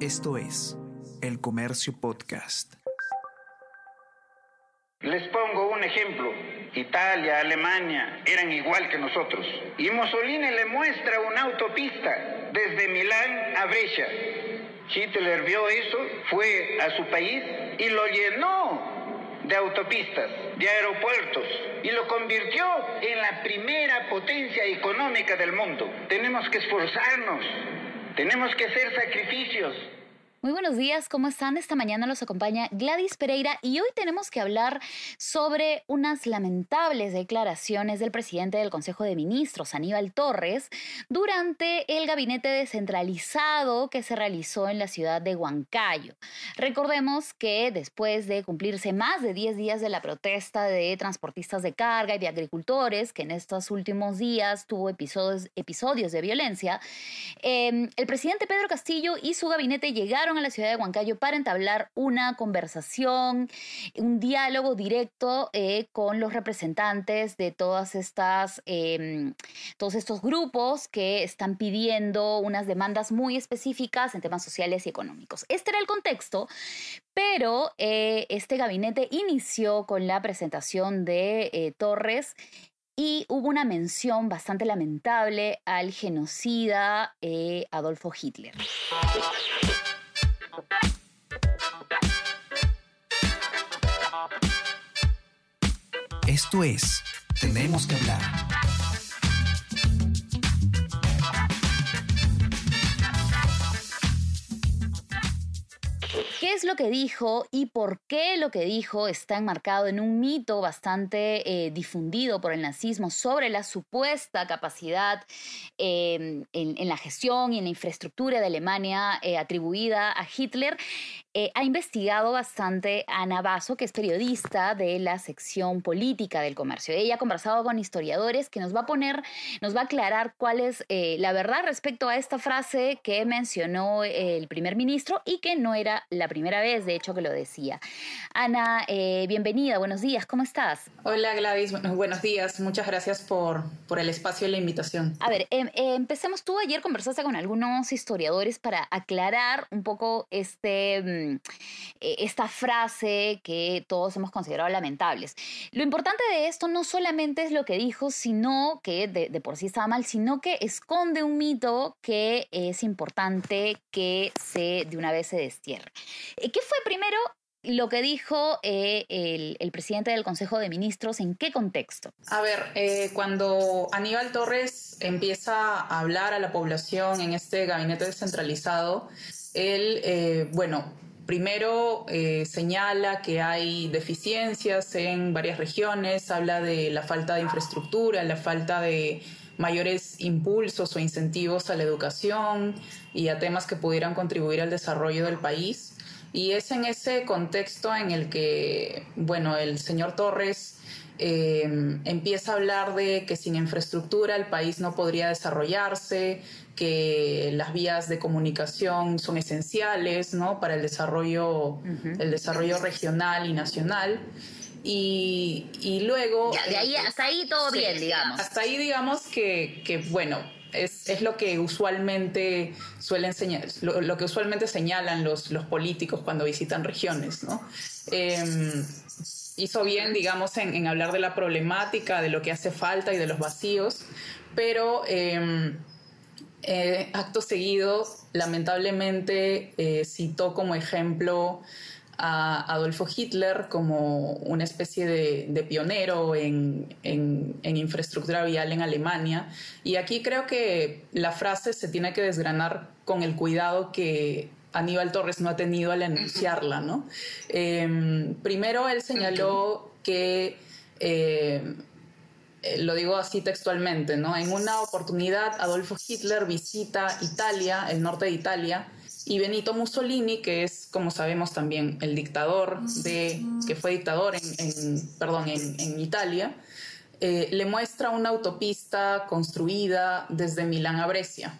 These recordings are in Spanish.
Esto es El Comercio Podcast. Les pongo un ejemplo. Italia, Alemania eran igual que nosotros. Y Mussolini le muestra una autopista desde Milán a Brescia. Hitler vio eso, fue a su país y lo llenó de autopistas, de aeropuertos y lo convirtió en la primera potencia económica del mundo. Tenemos que esforzarnos, tenemos que hacer sacrificios. Muy buenos días, ¿cómo están? Esta mañana los acompaña Gladys Pereira y hoy tenemos que hablar sobre unas lamentables declaraciones del presidente del Consejo de Ministros, Aníbal Torres, durante el gabinete descentralizado que se realizó en la ciudad de Huancayo. Recordemos que después de cumplirse más de 10 días de la protesta de transportistas de carga y de agricultores, que en estos últimos días tuvo episodios, episodios de violencia, eh, el presidente Pedro Castillo y su gabinete llegaron a la ciudad de Huancayo para entablar una conversación, un diálogo directo eh, con los representantes de todas estas, eh, todos estos grupos que están pidiendo unas demandas muy específicas en temas sociales y económicos. Este era el contexto, pero eh, este gabinete inició con la presentación de eh, Torres y hubo una mención bastante lamentable al genocida eh, Adolfo Hitler. Esto es Tenemos que hablar. Es lo que dijo y por qué lo que dijo está enmarcado en un mito bastante eh, difundido por el nazismo sobre la supuesta capacidad eh, en, en, la gestión y en la infraestructura de Alemania eh, atribuida a Hitler? ha investigado bastante Ana Basso, que es periodista de la sección política del comercio. Ella ha conversado con historiadores que nos va a poner, nos va a aclarar cuál es la verdad respecto a esta frase que mencionó el primer ministro y que no era la primera vez, de hecho, que lo decía. Ana, eh, bienvenida, buenos días, ¿cómo estás? Hola Gladys, buenos días, muchas gracias por, por el espacio y la invitación. A ver, eh, eh, empecemos, tú ayer conversaste con algunos historiadores para aclarar un poco este, esta frase que todos hemos considerado lamentables. Lo importante de esto no solamente es lo que dijo, sino que de, de por sí estaba mal, sino que esconde un mito que es importante que se de una vez se destierre. ¿Qué fue primero lo que dijo eh, el, presidente del Consejo de Ministros, ¿en qué contexto? A ver, eh, cuando Aníbal Torres empieza a hablar a la población en este gabinete descentralizado, él, eh, bueno, primero eh, señala que hay deficiencias en varias regiones, habla de la falta de infraestructura, la falta de mayores impulsos o incentivos a la educación y a temas que pudieran contribuir al desarrollo del país. Y es en ese contexto en el que, bueno, el señor Torres eh, empieza a hablar de que sin infraestructura el país no podría desarrollarse, que las vías de comunicación son esenciales ¿no? para el desarrollo, uh -huh. el desarrollo regional y nacional. Y, y luego... Ya, de ahí hasta ahí todo sí, bien, digamos. Hasta ahí digamos que, que bueno, es, es, lo que usualmente suelen señalar, lo, que usualmente señalan los, los políticos cuando visitan regiones, ¿no? Eh, hizo bien, digamos, en, hablar de la problemática, de lo que hace falta y de los vacíos, pero eh, eh, acto seguido, lamentablemente, eh, citó como ejemplo a Adolfo Hitler como una especie de, de pionero en, en, en, infraestructura vial en Alemania. Y aquí creo que la frase se tiene que desgranar con el cuidado que Aníbal Torres no ha tenido al enunciarla. ¿no? Eh, primero, él señaló que... Eh, lo digo así textualmente, ¿no? En una oportunidad, Adolfo Hitler visita Italia, el norte de Italia, y Benito Mussolini, que es, como sabemos también, el dictador de, que fue dictador en, en perdón, en, en Italia, eh, le muestra una autopista construida desde Milán a Brescia.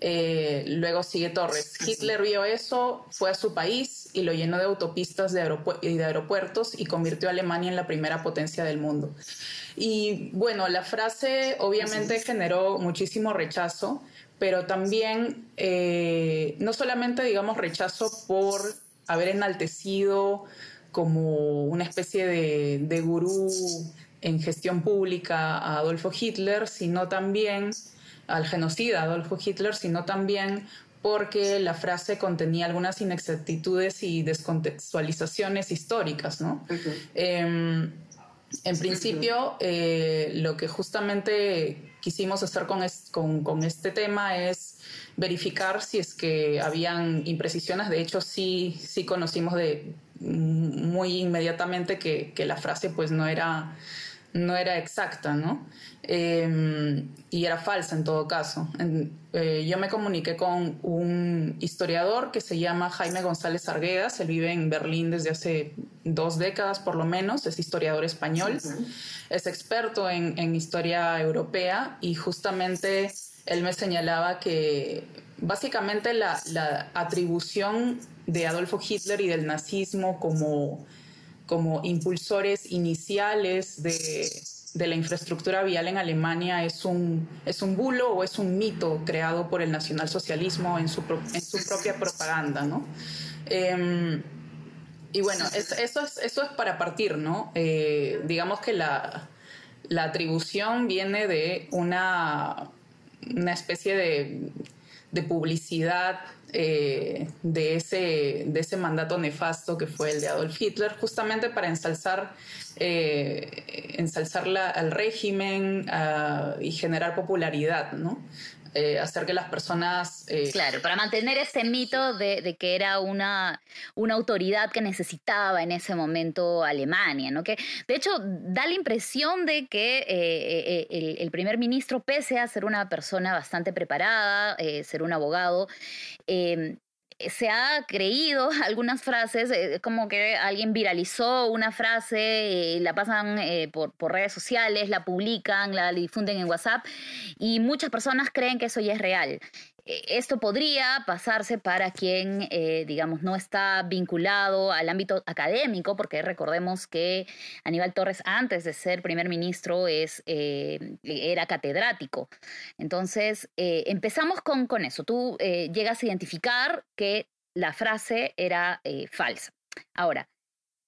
Eh, luego sigue Torres. Hitler vio eso, fue a su país y lo llenó de autopistas de y de aeropuertos y convirtió a Alemania en la primera potencia del mundo. Y bueno, la frase obviamente generó muchísimo rechazo, pero también eh, no solamente, digamos, rechazo por haber enaltecido como una especie de, de gurú en gestión pública a Adolfo Hitler, sino también al genocida Adolfo Hitler, sino también porque la frase contenía algunas inexactitudes y descontextualizaciones históricas, ¿no? Em, en principio, eh, lo que justamente quisimos hacer con, con, este tema es verificar si es que habían imprecisiones. De hecho, sí, sí conocimos de muy inmediatamente que, que la frase pues no era no era exacta, ¿no? Em, y era falsa en todo caso. Eh, yo me comuniqué con un historiador que se llama Jaime González Arguedas, él vive en Berlín desde hace dos décadas por lo menos, es historiador español, es experto en, historia europea y justamente él me señalaba que básicamente la, la atribución de Adolfo Hitler y del nazismo como como impulsores iniciales de, la infraestructura vial en Alemania es un, es un bulo o es un mito creado por el nacionalsocialismo en su, en su propia propaganda, ¿no? Em, y bueno, eso, es, eso es para partir, ¿no? Eh, digamos que la, la, atribución viene de una, una especie de, de publicidad eh, de, ese, de ese mandato nefasto que fue el de Adolf Hitler, justamente para ensalzar, eh, ensalzar al régimen ah, y generar popularidad, ¿no? Eh, hacer que las personas... Eh, claro, para mantener ese mito de, que era una, una autoridad que necesitaba en ese momento Alemania, ¿no? Que de hecho da la impresión de que eh, el, primer ministro, pese a ser una persona bastante preparada, ser un abogado, se ha creído algunas frases, eh, como que alguien viralizó una frase, la pasan eh, por, redes sociales, la publican, la difunden en WhatsApp y muchas personas creen que eso ya es real. Eh, esto podría pasarse para quien, digamos, no está vinculado al ámbito académico, porque recordemos que Aníbal Torres, antes de ser primer ministro, es, era catedrático. Entonces, empezamos con, con eso. Tú llegas a identificar que la frase era eh, falsa. Ahora,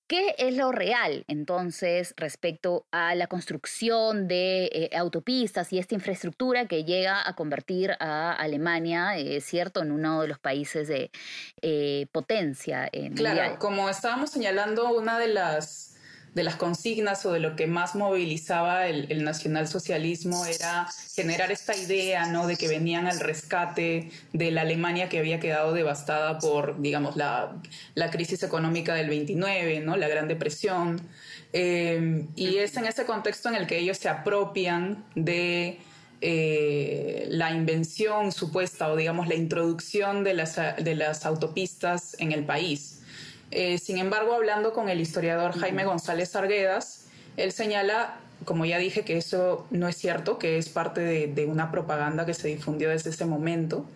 ¿qué es lo real entonces respecto a la construcción de eh, autopistas y esta infraestructura que llega a convertir a Alemania, eh, cierto, en uno de los países de potencia mundial? Claro, como estábamos señalando, una de las de las consignas o de lo que más movilizaba el, nacionalsocialismo era generar esta idea ¿no? de que venían al rescate de la Alemania que había quedado devastada por, digamos, la, crisis económica del 29, ¿no? la Gran Depresión. Eh, y es en ese contexto en el que ellos se apropian de eh, la invención supuesta o digamos la introducción de las, de las autopistas en el país. Eh, sin embargo, hablando con el historiador Jaime González Arguedas, él señala, como ya dije, que eso no es cierto, que es parte de, una propaganda que se difundió desde ese momento.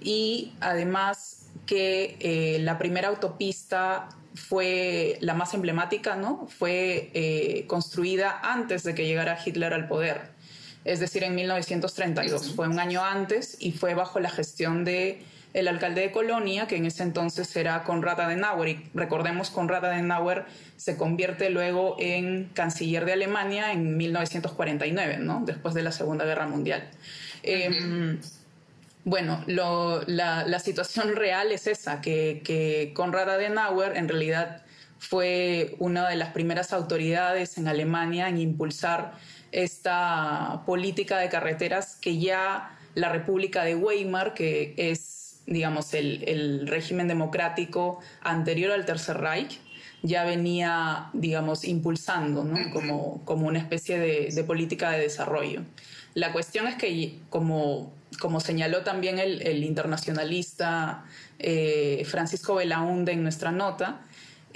Y además que eh, la primera autopista fue la más emblemática, ¿no? Fue eh, construida antes de que llegara Hitler al poder, es decir, en 1932. Fue un año antes y fue bajo la gestión de el alcalde de Colonia, que en ese entonces era Konrad Adenauer. Y recordemos, Konrad Adenauer se convierte luego en canciller de Alemania en 1949, ¿no? después de la Segunda Guerra Mundial. Em, bueno, la, situación real es esa, que, que Konrad Adenauer en realidad fue una de las primeras autoridades en Alemania en impulsar esta política de carreteras que ya la República de Weimar, que es digamos, el, régimen democrático anterior al Tercer Reich ya venía, digamos, impulsando ¿no? como, como una especie de, política de desarrollo. La cuestión es que, como, como señaló también el, internacionalista eh, Francisco Belaunde en nuestra nota,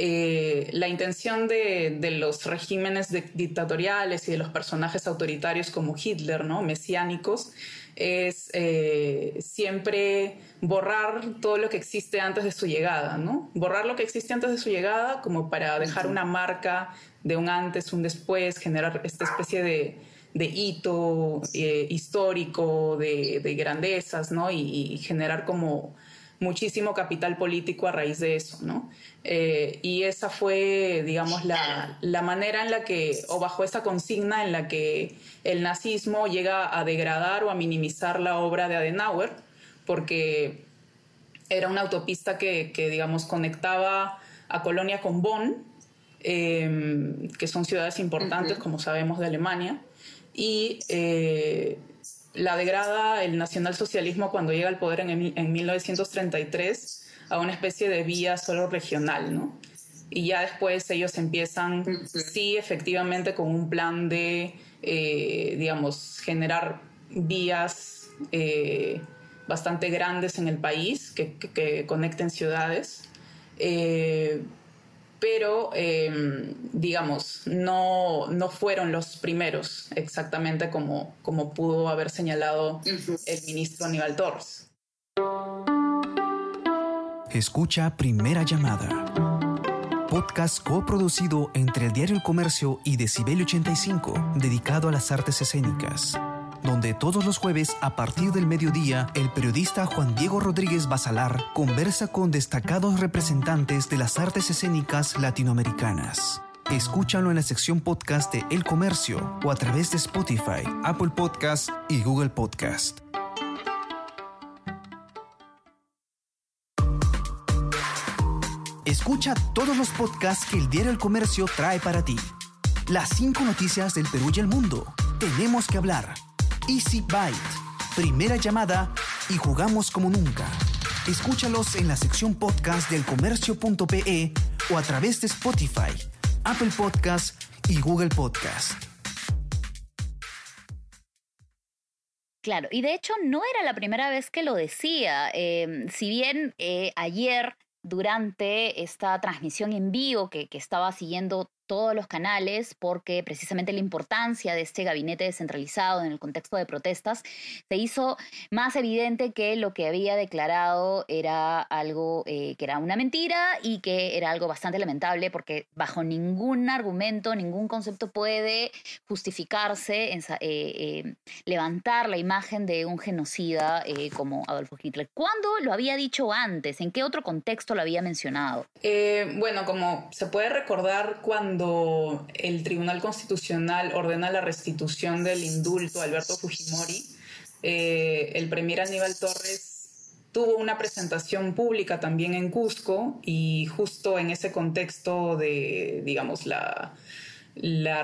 eh, la intención de, de, los regímenes dictatoriales y de los personajes autoritarios como Hitler, ¿no? mesiánicos, es eh, siempre borrar todo lo que existe antes de su llegada, ¿no? Borrar lo que existe antes de su llegada como para dejar una marca de un antes, un después, generar esta especie de, de hito eh, histórico, de, grandezas, ¿no? Y, generar como muchísimo capital político a raíz de eso, ¿no? Eh, y esa fue, digamos, la, la, manera en la que, o bajo esa consigna en la que el nazismo llega a degradar o a minimizar la obra de Adenauer, porque era una autopista que, que digamos, conectaba a Colonia con Bonn, em, que son ciudades importantes, como sabemos, de Alemania, y eh, la degrada el nacionalsocialismo cuando llega al poder en, en, 1933 a una especie de vía solo regional, ¿no? Y ya después ellos empiezan, sí, efectivamente, con un plan de, eh, digamos, generar vías eh, bastante grandes en el país que, que, conecten ciudades. Eh, pero em, digamos, no, no, fueron los primeros exactamente como, como pudo haber señalado el ministro Aníbal Torres. Escucha Primera Llamada. Podcast coproducido entre el Diario El Comercio y Decibel 85, dedicado a las artes escénicas donde todos los jueves a partir del mediodía el periodista Juan Diego Rodríguez Basalar conversa con destacados representantes de las artes escénicas latinoamericanas. Escúchalo en la sección podcast de El Comercio o a través de Spotify, Apple Podcast y Google Podcast. Escucha todos los podcasts que el Diario El Comercio trae para ti. Las cinco noticias del Perú y el mundo. Tenemos que hablar Easy Byte. Primera llamada y jugamos como nunca. Escúchalos en la sección podcast del comercio.pe o a través de Spotify, Apple Podcast y Google Podcast. Claro, y de hecho no era la primera vez que lo decía. Em, si bien eh, ayer, durante esta transmisión en vivo que, que estaba siguiendo todos los canales porque precisamente la importancia de este gabinete descentralizado en el contexto de protestas se hizo más evidente que lo que había declarado era algo eh, que era una mentira y que era algo bastante lamentable porque bajo ningún argumento, ningún concepto puede justificarse en, eh, eh, levantar la imagen de un genocida como Adolfo Hitler. ¿Cuándo lo había dicho antes? ¿En qué otro contexto lo había mencionado? bueno, como se puede recordar cuando cuando el Tribunal Constitucional ordena la restitución del indulto a Alberto Fujimori, eh, el premier Aníbal Torres tuvo una presentación pública también en Cusco y justo en ese contexto de, digamos, la,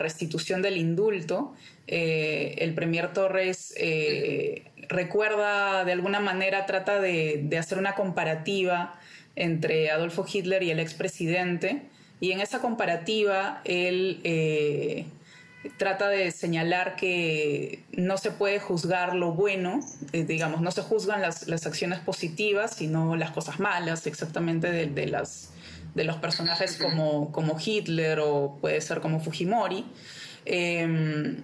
restitución del indulto, eh, el premier Torres eh, recuerda de alguna manera, trata de, de, hacer una comparativa entre Adolfo Hitler y el expresidente y en esa comparativa, él eh, trata de señalar que no se puede juzgar lo bueno, eh, digamos, no se juzgan las, las, acciones positivas, sino las cosas malas, exactamente de, las, de los personajes como, como, Hitler o puede ser como Fujimori. Em,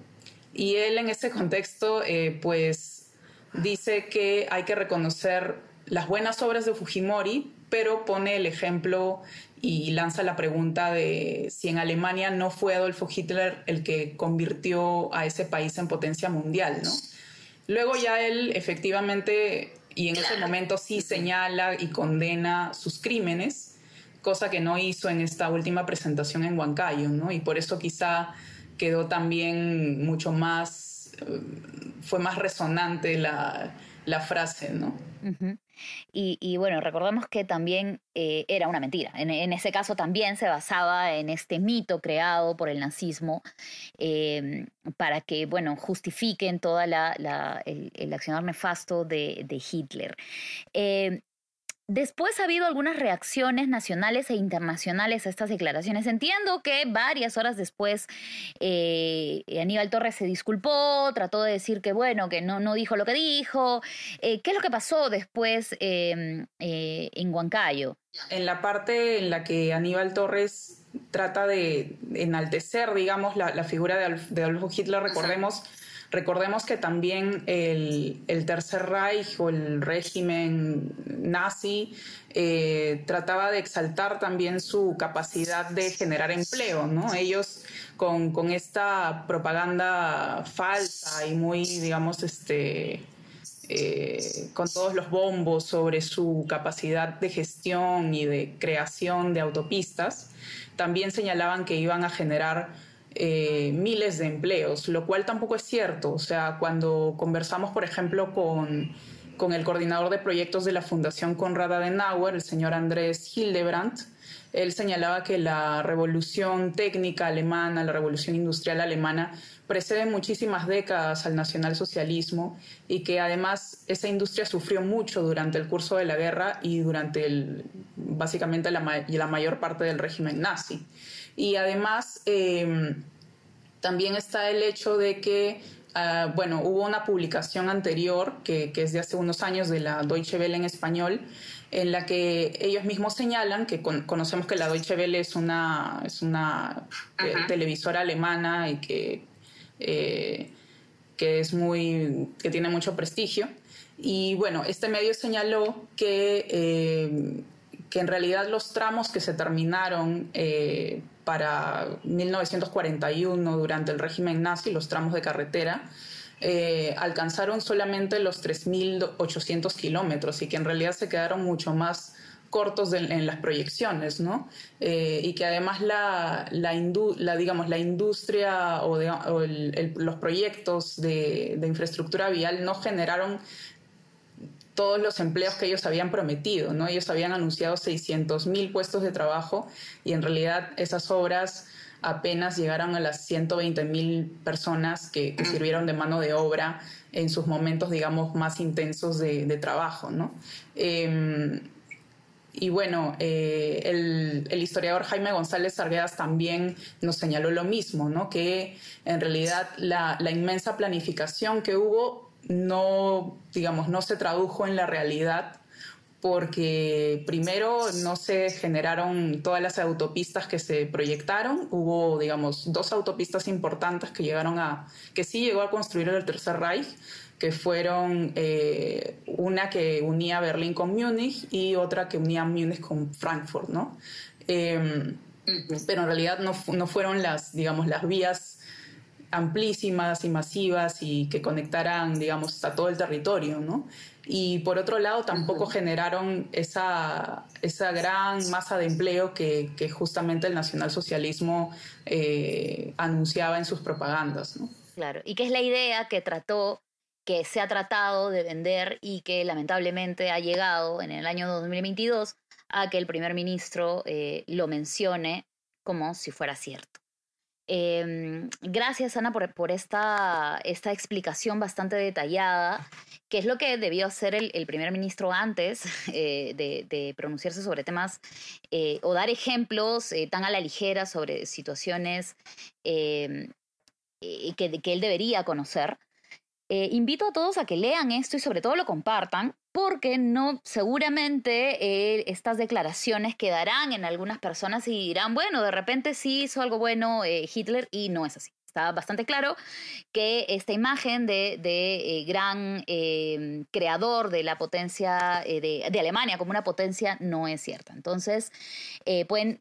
y él en ese contexto, eh, pues, dice que hay que reconocer las buenas obras de Fujimori, pero pone el ejemplo y lanza la pregunta de si en Alemania no fue Adolfo Hitler el que convirtió a ese país en potencia mundial, ¿no? Luego ya él efectivamente, y en ese momento sí señala y condena sus crímenes, cosa que no hizo en esta última presentación en Huancayo, ¿no? Y por eso quizá quedó también mucho más, eh, fue más resonante la, la frase, ¿no? Y, bueno, recordemos que también eh, era una mentira. En, ese caso también se basaba en este mito creado por el nazismo em, para que, bueno, justifiquen toda la, el, accionar nefasto de, Hitler. Em, Después ha habido algunas reacciones nacionales e internacionales a estas declaraciones. Entiendo que varias horas después eh, Aníbal Torres se disculpó, trató de decir que bueno, que no, no dijo lo que dijo. Eh, ¿Qué es lo que pasó después em, eh, en Huancayo? En la parte en la que Aníbal Torres trata de enaltecer, digamos, la, figura de, Adolfo Hitler, recordemos Recordemos que también el, Tercer Reich o el régimen nazi eh, trataba de exaltar también su capacidad de generar empleo, ¿no? Ellos con, con esta propaganda falsa y muy, digamos, este, eh, con todos los bombos sobre su capacidad de gestión y de creación de autopistas, también señalaban que iban a generar eh, miles de empleos, lo cual tampoco es cierto. O sea, cuando conversamos, por ejemplo, con, con el coordinador de proyectos de la Fundación Konrad Adenauer, el señor Andrés Hildebrandt, él señalaba que la revolución técnica alemana, la revolución industrial alemana, precede muchísimas décadas al nacionalsocialismo y que además esa industria sufrió mucho durante el curso de la guerra y durante el, básicamente la, la mayor parte del régimen nazi. Y además em, también está el hecho de que ah, bueno, hubo una publicación anterior que, que, es de hace unos años de la Deutsche Welle en español, en la que ellos mismos señalan que conocemos que la Deutsche Welle es una, es una eh, televisora alemana y que, eh, que, es muy, que tiene mucho prestigio. Y bueno, este medio señaló que, eh, que en realidad los tramos que se terminaron para 1941 durante el régimen nazi, los tramos de carretera, eh, alcanzaron solamente los 3.800 kilómetros y que en realidad se quedaron mucho más cortos en las proyecciones, ¿no? Eh, y que además la, la, digamos, la industria o, los proyectos de, infraestructura vial no generaron todos los empleos que ellos habían prometido, ¿no? Ellos habían anunciado 600.000 puestos de trabajo y en realidad esas obras apenas llegaron a las 120 mil personas que, sirvieron de mano de obra en sus momentos, digamos, más intensos de, trabajo, ¿no? Em, y bueno, eh, el, historiador Jaime González Arguedas también nos señaló lo mismo, ¿no? que en realidad la, inmensa planificación que hubo no, digamos, no se tradujo en la realidad porque primero no se generaron todas las autopistas que se proyectaron. Hubo, digamos, dos autopistas importantes que llegaron a, que sí llegó a construir el Tercer Reich, que fueron eh, una que unía Berlín con Múnich y otra que unía Múnich con Frankfurt, ¿no? Em, pero en realidad no, no fueron las, digamos, las vías amplísimas y masivas y que conectaran, digamos, a todo el territorio, ¿no? y por otro lado tampoco generaron esa, esa gran masa de empleo que, justamente el nacionalsocialismo eh, anunciaba en sus propagandas. ¿no? Claro, y que es la idea que trató, que se ha tratado de vender y que lamentablemente ha llegado en el año 2022 a que el primer ministro eh, lo mencione como si fuera cierto. Em, gracias, Ana, por, esta, esta, explicación bastante detallada, que es lo que debió hacer el, primer ministro antes eh, de, pronunciarse sobre temas eh, o dar ejemplos eh, tan a la ligera sobre situaciones em, que, que, él debería conocer. Invito a todos a que lean esto y sobre todo lo compartan, porque no, seguramente eh, estas declaraciones quedarán en algunas personas y dirán, bueno, de repente sí hizo algo bueno eh, Hitler y no es así. Está bastante claro que esta imagen de, eh, gran creador de la potencia de, Alemania como una potencia no es cierta. Entonces, pueden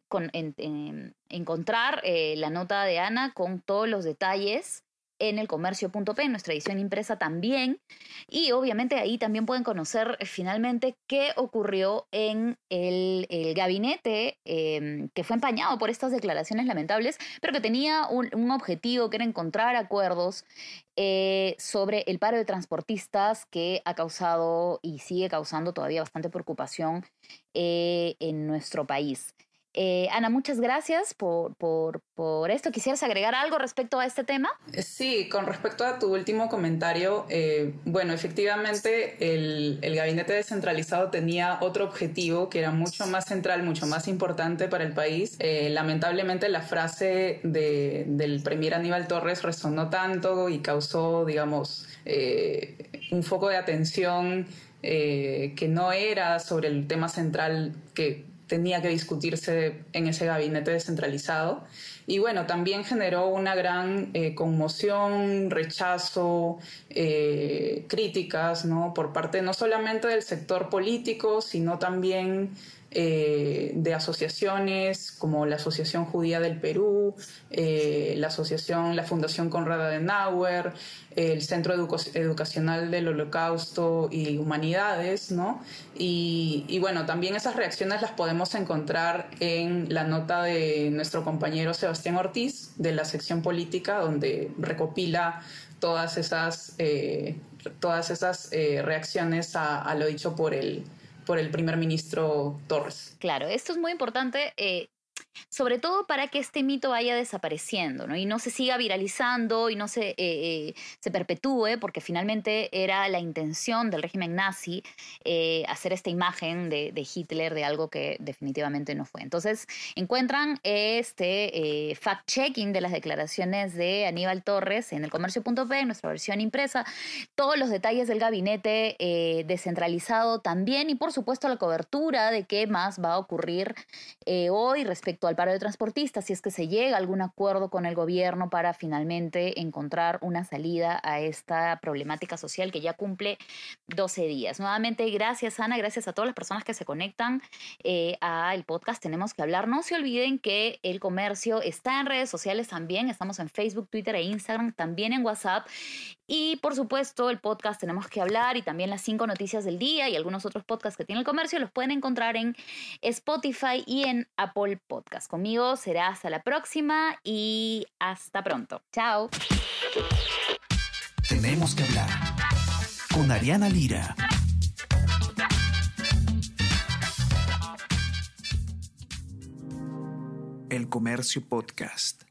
encontrar la nota de Ana con todos los detalles en el comercio.p, nuestra edición impresa también. Y obviamente ahí también pueden conocer eh, finalmente qué ocurrió en el, gabinete em, que fue empañado por estas declaraciones lamentables, pero que tenía un, objetivo que era encontrar acuerdos eh, sobre el paro de transportistas que ha causado y sigue causando todavía bastante preocupación eh, en nuestro país. Eh, Ana, muchas gracias por, por, esto. ¿Quisieras agregar algo respecto a este tema? Eh, sí, con respecto a tu último comentario, eh, bueno, efectivamente el, gabinete descentralizado tenía otro objetivo que era mucho más central, mucho más importante para el país. lamentablemente la frase del premier Aníbal Torres resonó tanto y causó, digamos, un foco de atención que no era sobre el tema central que tenía que discutirse en ese gabinete descentralizado. Y bueno, también generó una gran eh, conmoción, rechazo, eh, críticas, ¿no? Por parte no solamente del sector político, sino también eh, de asociaciones como la Asociación Judía del Perú, la Asociación, la Fundación Conrad Adenauer, el Centro Educacional del Holocausto y Humanidades, ¿no? Y, y, bueno, también esas reacciones las podemos encontrar en la nota de nuestro compañero Sebastián Ortiz de la sección política, donde recopila todas esas, eh, todas esas reacciones a, a lo dicho por el por el primer ministro Torres. Claro, esto es muy importante. Eh, sobre todo para que este mito vaya desapareciendo ¿no? y no se siga viralizando y no se, eh, eh, se perpetúe, porque finalmente era la intención del régimen nazi eh, hacer esta imagen de, Hitler de algo que definitivamente no fue. Entonces encuentran este fact-checking de las declaraciones de Aníbal Torres en el comercio.p, nuestra versión impresa, todos los detalles del gabinete descentralizado también y por supuesto la cobertura de qué más va a ocurrir hoy respecto al paro de transportistas, si es que se llega a algún acuerdo con el gobierno para finalmente encontrar una salida a esta problemática social que ya cumple 12 días. Nuevamente, gracias Ana, gracias a todas las personas que se conectan eh, al podcast. Tenemos que hablar. No se olviden que el comercio está en redes sociales también. Estamos en Facebook, Twitter e Instagram, también en WhatsApp. Y por supuesto, el podcast Tenemos que hablar y también las cinco noticias del día y algunos otros podcasts que tiene el comercio los pueden encontrar en Spotify y en Apple Conmigo será hasta la próxima y hasta pronto. Chao. Tenemos que hablar con Ariana Lira. El Comercio Podcast.